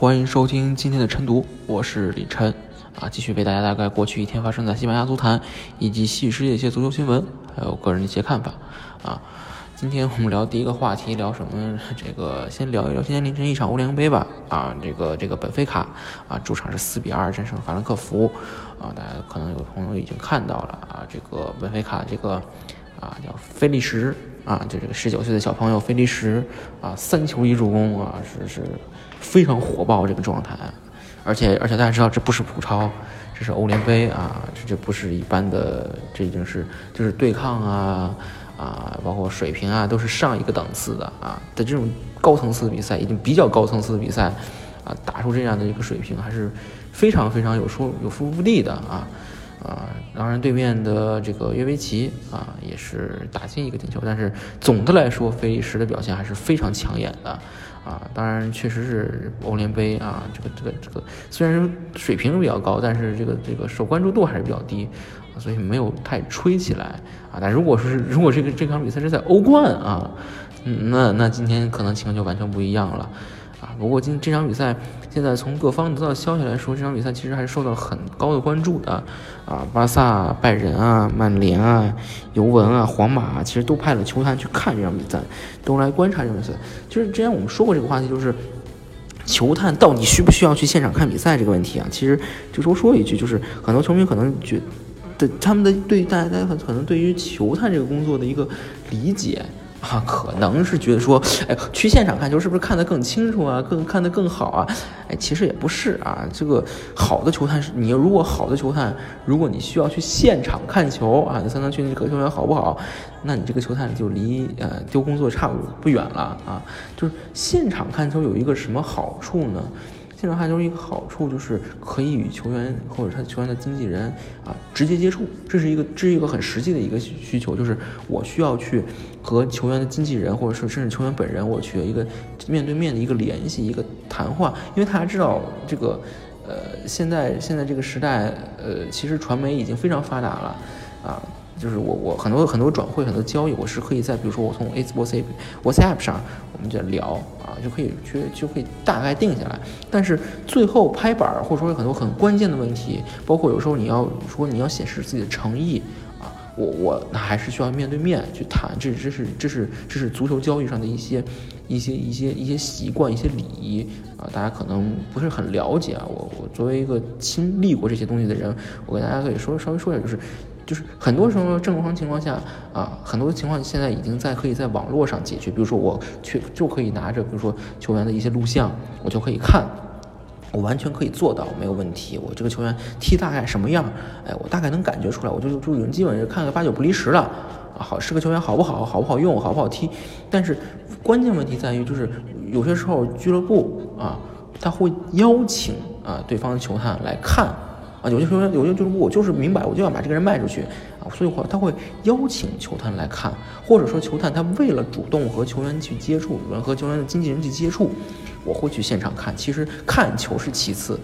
欢迎收听今天的晨读，我是李晨啊，继续为大家大概过去一天发生在西班牙足坛以及西语世界一些足球新闻，还有个人的一些看法啊。今天我们聊第一个话题，聊什么？这个先聊一聊今天凌晨一场欧联杯吧啊，这个这个本菲卡啊，主场是四比二战胜法兰克福啊，大家可能有朋友已经看到了啊，这个本菲卡这个啊叫菲利什啊，就这个十九岁的小朋友菲利什啊，三球一助攻啊，是是。非常火爆这个状态，而且而且大家知道这不是普超，这是欧联杯啊，这这不是一般的，这已经是就是对抗啊啊，包括水平啊，都是上一个档次的啊。在这种高层次的比赛，已经比较高层次的比赛啊，打出这样的一个水平，还是非常非常有说有说服力的啊。啊，当然对面的这个约维奇啊也是打进一个进球，但是总的来说，菲利什的表现还是非常抢眼的。啊，当然确实是欧联杯啊，这个这个这个虽然水平比较高，但是这个这个受关注度还是比较低，所以没有太吹起来啊。但如果说是如果这个这场比赛是在欧冠啊，那那今天可能情况就完全不一样了。啊，不过今这场比赛，现在从各方得到消息来说，这场比赛其实还是受到很高的关注的。啊，巴萨、拜仁啊、曼联啊、尤文啊、皇马啊，其实都派了球探去看这场比赛，都来观察这场比赛。就是之前我们说过这个话题，就是球探到底需不需要去现场看比赛这个问题啊。其实就说说一句，就是很多球迷可能觉得他们的对大家大家可能对于球探这个工作的一个理解。啊，可能是觉得说，哎，去现场看球是不是看得更清楚啊，更看得更好啊？哎，其实也不是啊。这个好的球探是，你要如果好的球探，如果你需要去现场看球啊，你才能确定这个球员好不好，那你这个球探就离呃丢工作差不不远了啊。就是现场看球有一个什么好处呢？现场看球一个好处就是可以与球员或者他球员的经纪人啊直接接触，这是一个这是一个很实际的一个需求，就是我需要去和球员的经纪人或者说甚至球员本人，我去一个面对面的一个联系，一个谈话，因为大家知道这个呃现在现在这个时代呃其实传媒已经非常发达了啊。就是我我很多很多转会很多交易，我是可以在比如说我从 A WhatsApp WhatsApp 上，我们就聊啊，就可以去就可以大概定下来。但是最后拍板儿或者说很多很关键的问题，包括有时候你要说你要显示自己的诚意啊，我我那还是需要面对面去谈。这这是这是这是足球交易上的一些一些一些一些习惯一些礼仪啊，大家可能不是很了解啊。我我作为一个经历过这些东西的人，我跟大家可以说稍微说一下，就是。就是很多时候正常情况下啊，很多情况现在已经在可以在网络上解决。比如说我去就可以拿着，比如说球员的一些录像，我就可以看，我完全可以做到没有问题。我这个球员踢大概什么样，哎，我大概能感觉出来，我就就已经基本是看个八九不离十了。好是个球员好不好，好不好用，好不好踢。但是关键问题在于，就是有些时候俱乐部啊，他会邀请啊对方的球探来看。有些球员，有些俱乐部，我就是明摆，我就要把这个人卖出去啊，所以话他会邀请球探来看，或者说球探他为了主动和球员去接触，和球员的经纪人去接触，我会去现场看。其实看球是其次，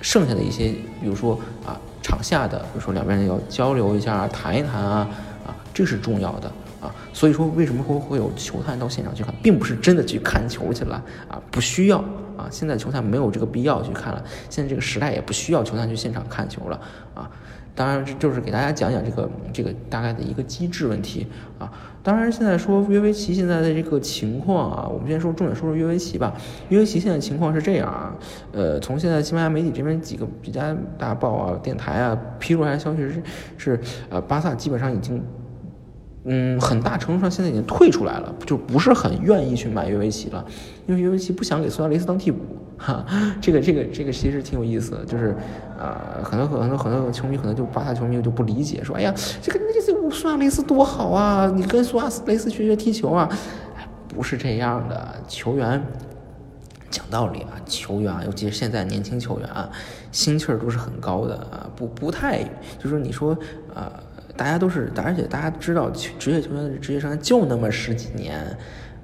剩下的一些，比如说啊，场下的，比如说两边要交流一下，谈一谈啊，啊，这是重要的啊。所以说，为什么会会有球探到现场去看，并不是真的去看球去了啊，不需要。啊，现在球探没有这个必要去看了，现在这个时代也不需要球探去现场看球了啊。当然，就是给大家讲讲这个这个大概的一个机制问题啊。当然，现在说约维奇现在的这个情况啊，我们先说重点说说约维奇吧。约维奇现在情况是这样啊，呃，从现在西班牙媒体这边几个几家大报啊、电台啊披露出来消息是是呃，巴萨基本上已经。嗯，很大程度上现在已经退出来了，就不是很愿意去买约维奇了，因为约维奇不想给苏亚雷斯当替补，哈，这个这个这个其实挺有意思的，就是，呃，很多很多很多球迷可能就巴萨球迷就不理解，说，哎呀，这个这这苏亚雷斯多好啊，你跟苏亚雷斯学学踢球啊，不是这样的，球员讲道理啊，球员啊，尤其是现在年轻球员啊，心气儿都是很高的啊，不不太，就是你说啊，大家都是，而且大家知道，职业球员的职业生涯就那么十几年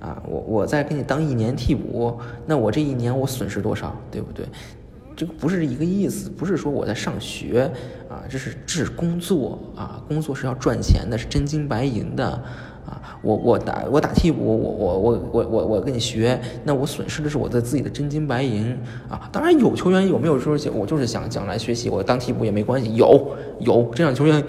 啊，我我再给你当一年替补，那我这一年我损失多少，对不对？这个不是一个意思，不是说我在上学啊，这是这是工作啊，工作是要赚钱的，是真金白银的。啊，我我打我打替补，我我我我我我跟你学，那我损失的是我的自己的真金白银啊！当然有球员有没有说我就是想将来学习，我当替补也没关系，有有这样球员，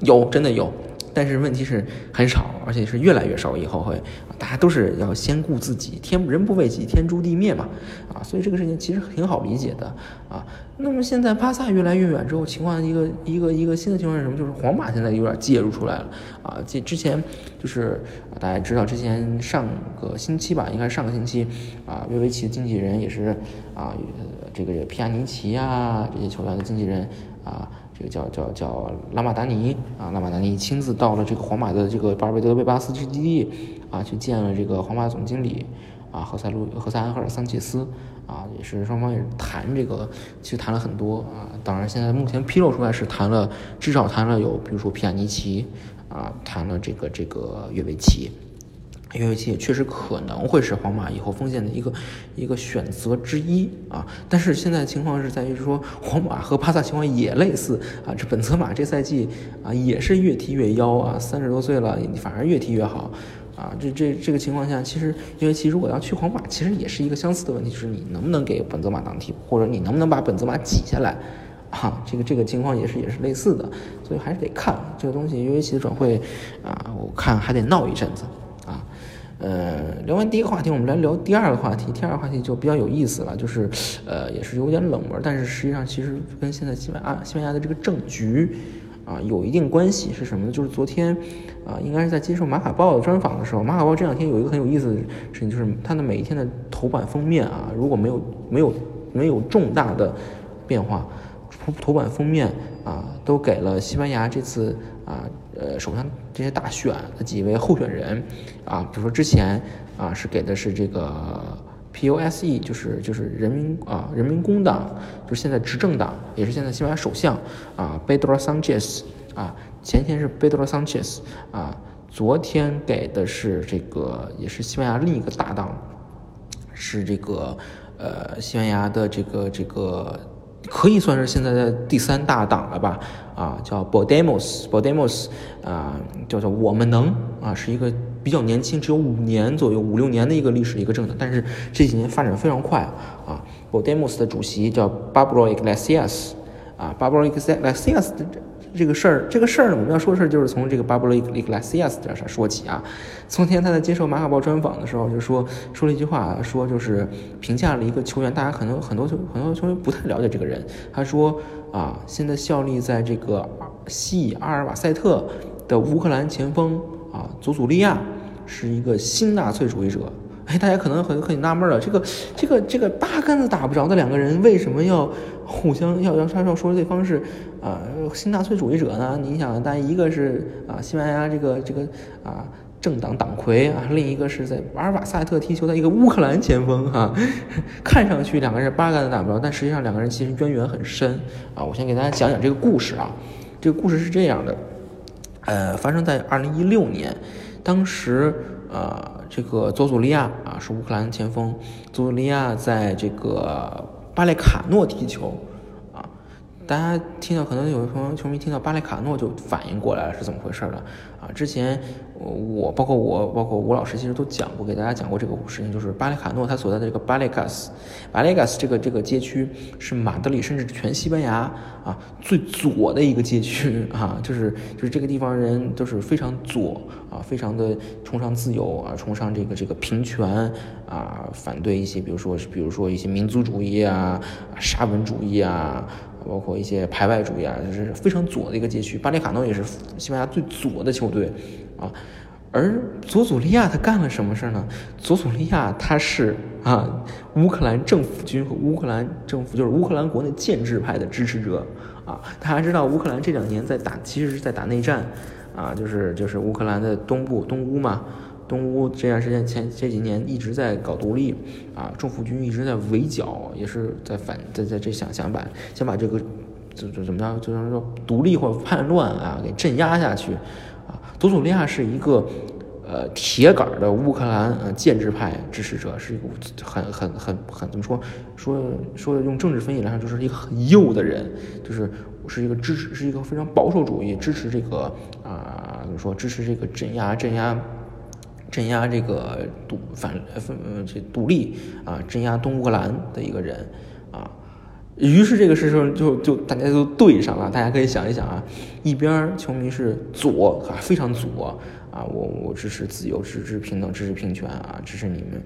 有真的有。但是问题是很少，而且是越来越少。以后会，大家都是要先顾自己，天人不为己，天诛地灭嘛，啊，所以这个事情其实挺好理解的啊。那么现在巴萨越来越远之后，情况一个一个一个新的情况是什么？就是皇马现在有点介入出来了啊。这之前就是大家知道，之前上个星期吧，应该是上个星期啊，约维奇的经纪人也是啊，这个皮亚尼奇啊这些球员的经纪人啊。这个叫叫叫拉马达尼啊，拉马达尼亲自到了这个皇马的这个巴尔贝德贝巴斯基地啊，去见了这个皇马总经理啊，何塞路何塞安赫尔桑切斯啊，也是双方也谈这个，其实谈了很多啊。当然，现在目前披露出来是谈了，至少谈了有，比如说皮亚尼奇啊，谈了这个这个约维奇。约维奇也确实可能会是皇马以后锋线的一个一个选择之一啊，但是现在情况是在于说，皇马和巴萨情况也类似啊，这本泽马这赛季啊也是越踢越妖啊，三十多岁了反而越踢越好啊，这这这个情况下，其实约维奇如果要去皇马，其实也是一个相似的问题，就是你能不能给本泽马当替补，或者你能不能把本泽马挤下来啊，这个这个情况也是也是类似的，所以还是得看这个东西，约维奇的转会啊，我看还得闹一阵子。呃，聊完第一个话题，我们来聊第二个话题。第二个话题就比较有意思了，就是，呃，也是有点冷门，但是实际上其实跟现在西班牙西班牙的这个政局啊有一定关系。是什么呢？就是昨天啊，应该是在接受马卡报的专访的时候，马卡报这两天有一个很有意思的事情，就是它的每一天的头版封面啊，如果没有没有没有重大的变化，头头版封面啊，都给了西班牙这次啊。呃，首相这些大选的几位候选人，啊，比如说之前啊是给的是这个 P O S E，就是就是人民啊人民工党，就是现在执政党，也是现在西班牙首相啊，Pedro Sanchez 啊，前天是 Pedro Sanchez 啊，昨天给的是这个也是西班牙另一个大党，是这个呃西班牙的这个这个。可以算是现在的第三大党了吧？啊，叫 Podemos，Podemos，啊，叫做我们能啊，是一个比较年轻，只有五年左右、五六年的一个历史的一个政党，但是这几年发展非常快啊。Podemos 的主席叫 Pablo Iglesias，啊，Pablo Iglesias 的。这个事儿，这个事儿呢，我们要说的事儿就是从这个巴布罗伊克拉西亚斯这上说起啊。从前他在接受马卡报专访的时候，就说说了一句话，说就是评价了一个球员，大家可能很多球很多球员不太了解这个人。他说啊，现在效力在这个西阿尔瓦塞特的乌克兰前锋啊，祖祖利亚是一个新纳粹主义者。哎，大家可能很很纳闷了，这个这个这个八竿子打不着的两个人，为什么要互相要要他要说对方是啊新纳粹主义者呢？你想，但一个是啊西班牙这个这个啊政党党魁啊，另一个是在阿尔瓦塞特踢球的一个乌克兰前锋哈，看上去两个人八竿子打不着，但实际上两个人其实渊源很深啊。我先给大家讲讲这个故事啊，这个故事是这样的，呃，发生在二零一六年，当时。呃，这个佐佐利亚啊，是乌克兰前锋。佐佐利亚在这个巴列卡诺踢球，大家听到可能有的朋友球迷听到巴列卡诺就反应过来了是怎么回事了啊？之前。我包括我，包括吴老师，其实都讲过，给大家讲过这个事情，就是巴列卡诺他所在的这个巴列卡斯，巴列卡斯这个这个街区是马德里甚至全西班牙啊最左的一个街区啊，就是就是这个地方人都是非常左啊，非常的崇尚自由啊，崇尚这个这个平权啊，反对一些比如说比如说一些民族主义啊、沙文主义啊，包括一些排外主义啊，就是非常左的一个街区。巴列卡诺也是西班牙最左的球队。啊，而佐佐利亚他干了什么事呢？佐佐利亚他是啊，乌克兰政府军和乌克兰政府就是乌克兰国内建制派的支持者啊。大家知道乌克兰这两年在打，其实是在打内战啊，就是就是乌克兰的东部东乌嘛，东乌这段时间前这几年一直在搞独立啊，政府军一直在围剿，也是在反在在这想想把想把这个就就怎么着，就是说独立或者叛乱啊给镇压下去啊。佐佐利亚是一个。呃，铁杆的乌克兰呃建制派支持者是一个很很很很怎么说说说用政治分析来说，就是一个很右的人，就是是一个支持是一个非常保守主义，支持这个啊怎么说支持这个镇压镇压镇压这个独反分呃这独立啊镇压东乌克兰的一个人啊。于是这个事情就就大家都对上了，大家可以想一想啊，一边球迷是左啊非常左。啊，我我支持自由，支持平等，支持平权啊，支持你们，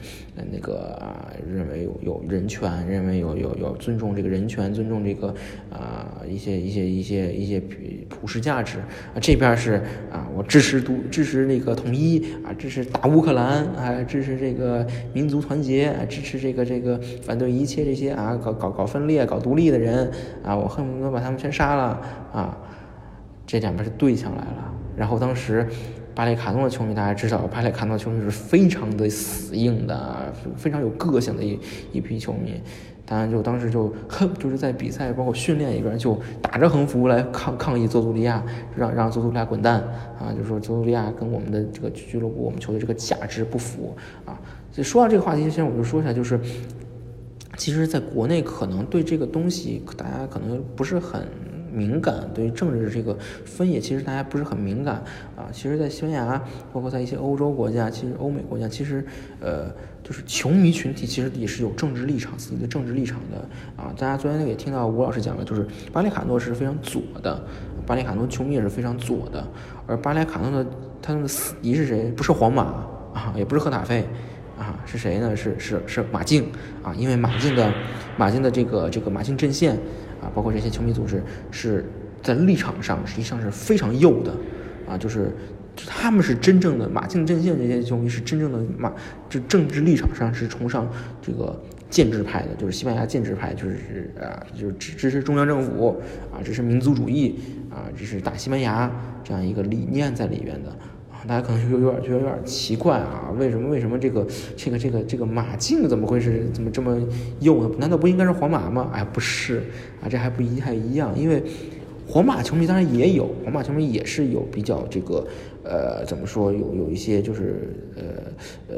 那个啊，认为有有人权，认为有有有尊重这个人权，尊重这个啊一些一些一些一些普世价值啊。这边是啊，我支持独支持那个统一啊，支持打乌克兰啊，支持这个民族团结，支持这个这个反对一切这些啊搞搞搞分裂、搞独立的人啊，我恨不得把他们全杀了啊。这两边是对上来了，然后当时。巴列卡诺的球迷，大家知道，巴列卡诺球迷是非常的死硬的，非常有个性的一一批球迷。当然，就当时就，就是在比赛包括训练里边，就打着横幅来抗抗议佐图利亚，让让佐图利亚滚蛋啊！就说佐图利亚跟我们的这个俱乐部、我们球队这个价值不符啊。就说到这个话题之前，我就说一下，就是其实在国内可能对这个东西，大家可能不是很。敏感对于政治这个分野，其实大家不是很敏感啊。其实，在西班牙，包括在一些欧洲国家，其实欧美国家，其实，呃，就是球迷群体其实也是有政治立场、自己的政治立场的啊。大家昨天也听到吴老师讲了，就是巴列卡诺是非常左的，巴列卡诺球迷也是非常左的。而巴列卡诺的他们的死敌是谁？不是皇马啊，也不是赫塔费啊，是谁呢？是是是马竞啊，因为马竞的马竞的这个这个马竞阵线。啊，包括这些球迷组织是在立场上实际上是非常右的，啊，就是他们是真正的马竞阵线这些球迷是真正的马，就政治立场上是崇尚这个建制派的，就是西班牙建制派，就是啊，就是支支持中央政府啊，支持民族主义啊，支持大西班牙这样一个理念在里边的。大家可能就有点觉得有点奇怪啊，为什么为什么这个这个这个这个马竞怎么会是怎么这么右呢？难道不应该是皇马吗？哎，不是啊，这还不一还一样，因为皇马球迷当然也有，皇马球迷也是有比较这个呃怎么说有有一些就是呃呃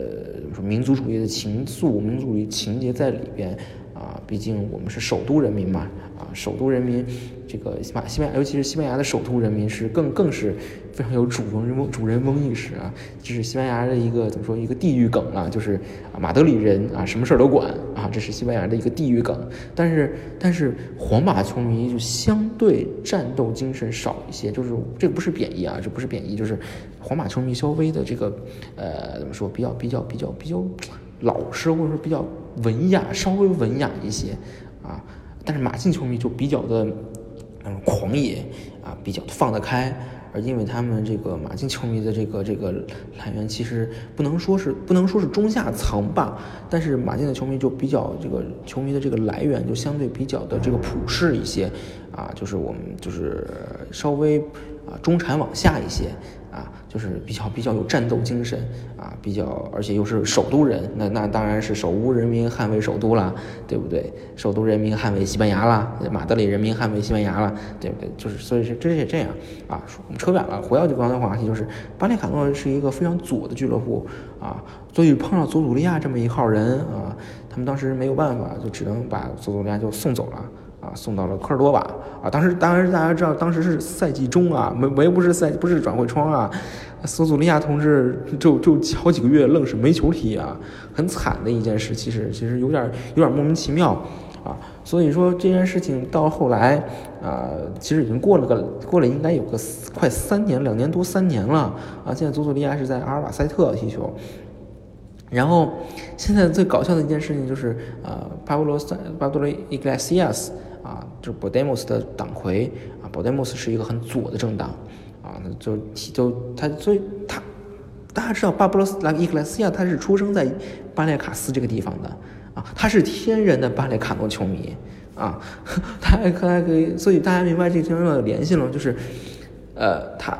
怎么民族主义的情愫、民族主义情节在里边啊，毕竟我们是首都人民嘛啊，首都人民。这个西班西班牙，尤其是西班牙的首都人民是更更是非常有主人翁主人翁意识啊，这是西班牙的一个怎么说一个地域梗啊，就是马德里人啊什么事儿都管啊，这是西班牙的一个地域梗。但是但是皇马球迷就相对战斗精神少一些，就是这不是贬义啊，这不是贬义，就是皇马球迷稍微的这个呃怎么说比较比较比较比较老实或者说比较文雅，稍微文雅一些啊，但是马竞球迷就比较的。嗯，狂野啊，比较放得开，而因为他们这个马竞球迷的这个这个来源，其实不能说是不能说是中下层吧，但是马竞的球迷就比较这个球迷的这个来源就相对比较的这个普世一些啊，就是我们就是稍微啊中产往下一些。啊，就是比较比较有战斗精神啊，比较而且又是首都人，那那当然是首都人民捍卫首都啦，对不对？首都人民捍卫西班牙啦，马德里人民捍卫西班牙啦，对不对？就是所以是这是这样啊。我们扯远了，回到就刚才话题，就是巴列卡诺是一个非常左的俱乐部啊，所以碰上佐鲁利亚这么一号人啊，他们当时没有办法，就只能把佐鲁利亚就送走了。啊，送到了科尔多瓦啊！当时，当然大家知道，当时是赛季中啊，没没不是赛，不是转会窗啊。索祖利亚同志就就好几个月愣是没球踢啊，很惨的一件事。其实其实有点有点莫名其妙啊。所以说这件事情到后来啊，其实已经过了个过了应该有个快三年，两年多三年了啊。现在佐佐利亚是在阿尔瓦塞特踢球。然后现在最搞笑的一件事情就是啊，巴布罗塞巴布罗伊格莱西亚斯。啊，就是 Podemos 的党魁啊，Podemos 是一个很左的政党啊，就就他所以他大家知道巴布罗斯拉伊格莱斯亚他是出生在巴列卡斯这个地方的啊，他是天然的巴列卡诺球迷啊，他还可以，所以大家明白这个地方的联系了，就是呃，他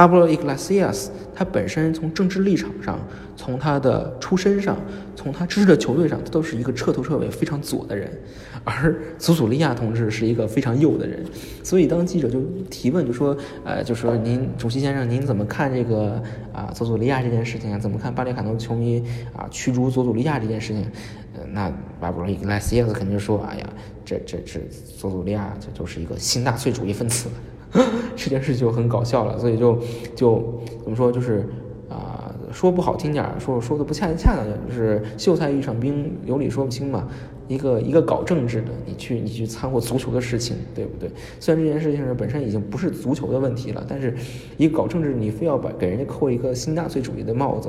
巴布罗·伊格拉西亚斯他本身从政治立场上，从他的出身上，从他支持的球队上，他都是一个彻头彻尾非常左的人，而祖祖利亚同志是一个非常右的人。所以当记者就提问，就说，呃，就说您主席先生，您怎么看这个啊佐佐利亚这件事情啊？怎么看巴列卡诺球迷啊驱逐佐佐利亚这件事情？那巴布罗·伊格拉西亚斯肯定说，哎呀，这这这佐佐利亚这就是一个新纳粹主义分子。这件事就很搞笑了，所以就就怎么说，就是啊，说不好听点儿，说说的不恰恰当点，就是秀才遇上兵，有理说不清嘛。一个一个搞政治的，你去你去掺和足球的事情，对不对？虽然这件事情是本身已经不是足球的问题了，但是一个搞政治，你非要把给人家扣一个新纳粹主义的帽子，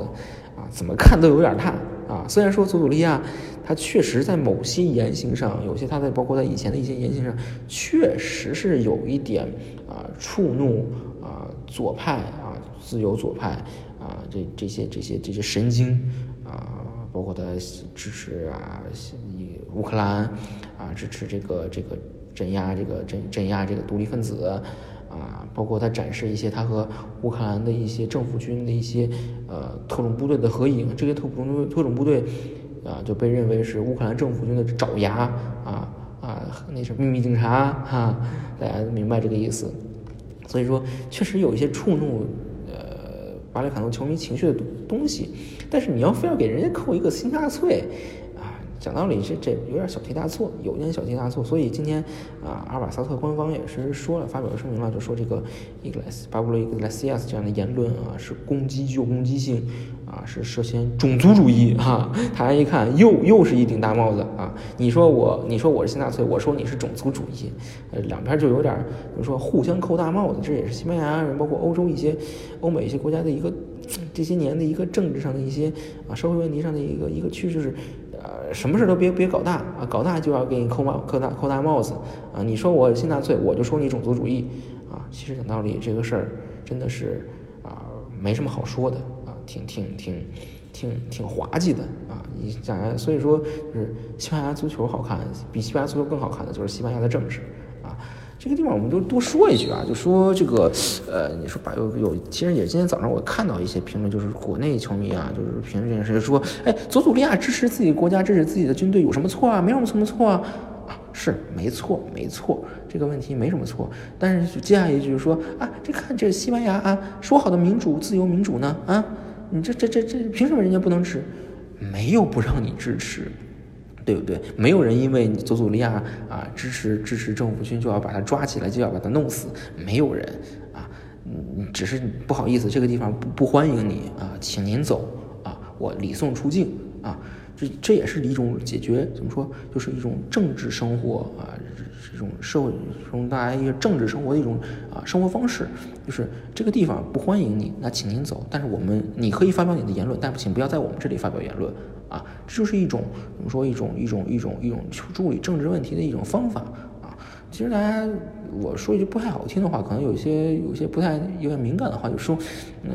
啊，怎么看都有点大啊。虽然说佐佐利亚他确实在某些言行上，有些他在包括他以前的一些言行上，确实是有一点啊触怒啊左派啊自由左派啊这这些这些这些神经啊。包括他支持啊，以乌克兰啊，支持这个这个镇压这个镇镇压这个独立分子，包括他展示一些他和乌克兰的一些政府军的一些呃特种部队的合影，这些特种特种部队啊就被认为是乌克兰政府军的爪牙啊啊，那是秘密警察哈，大家明白这个意思，所以说确实有一些触怒呃。巴列卡诺球迷情绪的东西，但是你要非要给人家扣一个新纳粹，讲道理这这有点小题大做，有点小题大做。所以今天啊，阿尔瓦萨特官方也是说了，发表了声明了，就说这个伊格莱斯巴布罗伊格莱西亚斯这样的言论啊，是攻击具有攻击性。啊，是涉嫌种族主义啊！台湾一看，又又是一顶大帽子啊！你说我，你说我是新纳粹，我说你是种族主义，呃，两边就有点，比如说互相扣大帽子。这也是西班牙人，包括欧洲一些、欧美一些国家的一个这些年的一个政治上的一些啊社会问题上的一个一个趋势，是呃，什么事都别别搞大啊，搞大就要给你扣帽扣大扣大帽子啊！你说我新大罪，我就说你种族主义啊！其实讲道理，这个事儿真的是啊，没什么好说的啊。挺挺挺挺挺滑稽的啊！你讲，所以说就是西班牙足球好看，比西班牙足球更好看的就是西班牙的政治。这个地方我们就多说一句啊，就说这个呃，你说把有有，其实也今天早上我看到一些评论，就是国内球迷啊，就是评论这件事，说哎，佐佐利亚支持自己国家，支持自己的军队有什么错啊？没有什么错啊。是没错，没错，这个问题没什么错。但是接下来一句说啊，这看这西班牙啊，说好的民主、自由、民主呢？啊，你这这这这凭什么人家不能支？没有不让你支持，对不对？没有人因为你佐佐利亚啊支持支持政府军就要把他抓起来，就要把他弄死。没有人啊，嗯，只是不好意思，这个地方不不欢迎你啊，请您走啊，我礼送出境啊。这这也是一种解决，怎么说，就是一种政治生活啊，这种社会中大家一个政治生活的一种啊生活方式，就是这个地方不欢迎你，那请您走。但是我们你可以发表你的言论，但请不要在我们这里发表言论啊。这就是一种怎么说，一种一种一种一种处理政治问题的一种方法啊。其实大家我说一句不太好听的话，可能有些有些不太有点敏感的话，就说，嗯，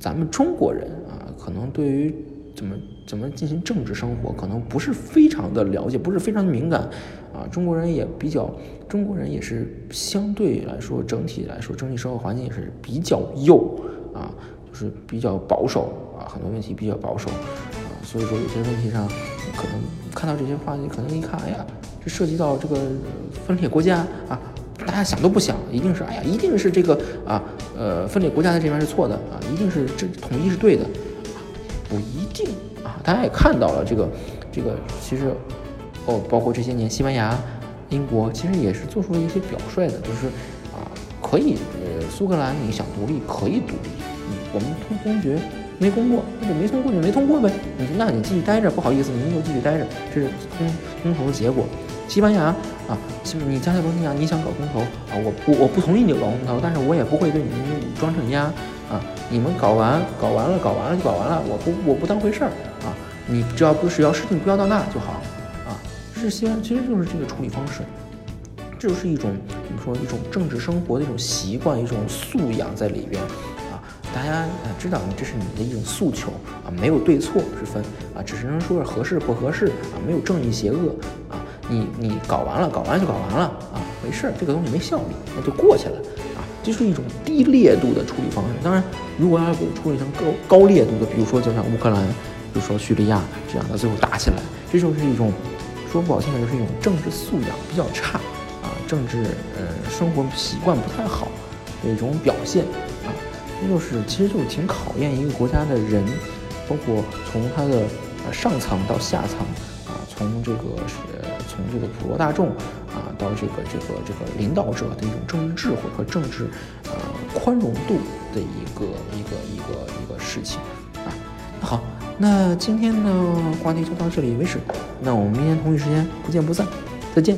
咱们中国人啊，可能对于。怎么怎么进行政治生活，可能不是非常的了解，不是非常的敏感，中国人也比较，中国人也是相对来说，整体来说，整体社会环境也是比较右，啊，就是比较保守，啊，很多问题比较保守，啊，所以说有些问题上，可能看到这些话，你可能一看，哎呀，这涉及到这个分裂国家，啊，大家想都不想，一定是，哎呀，一定是这个，啊，呃，分裂国家的这边是错的，啊，一定是这统一是对的。不一定啊，大家也看到了这个，这个其实，哦，包括这些年西班牙、英国，其实也是做出了一些表率的，就是啊，可以，呃，苏格兰你想独立可以独立，嗯我们通公决没通过，那就没通过就没通过呗，你那你继续待着，不好意思，您就继续待着，这是公公投的结果。西班牙啊，你加泰罗尼亚你想搞公投啊，我我我不同意你搞公投，但是我也不会对你们武装镇压。啊，你们搞完，搞完了，搞完了就搞完了，我不，我不当回事儿啊。你只要不是要事情不要到那就好。这些其实就是这个处理方式，这就是一种怎么说，一种政治生活的一种习惯，一种素养在里边啊。大家知道，这是你的一种诉求啊，没有对错之分啊，只是能说是合适不合适啊，没有正义邪恶啊。你你搞完了，搞完就搞完了啊，没事儿，这个东西没效率，那就过去了啊。这是一种低烈度的处理方式。当然，如果要给处理成高高烈度的，比如说就像乌克兰，比如说叙利亚这样的，最后打起来，这就是一种说不好听的，就是一种政治素养比较差啊，政治呃生活习惯不太好的一种表现啊。这就是其实就是挺考验一个国家的人，包括从他的呃上层到下层啊，从这个是从这个普罗大众啊到这个这个这个领导者的一种政治智慧和政治呃宽容度的一个一个一个一个事情啊。好，那今天的话题就到这里为止，那我们明天同一时间不见不散，再见。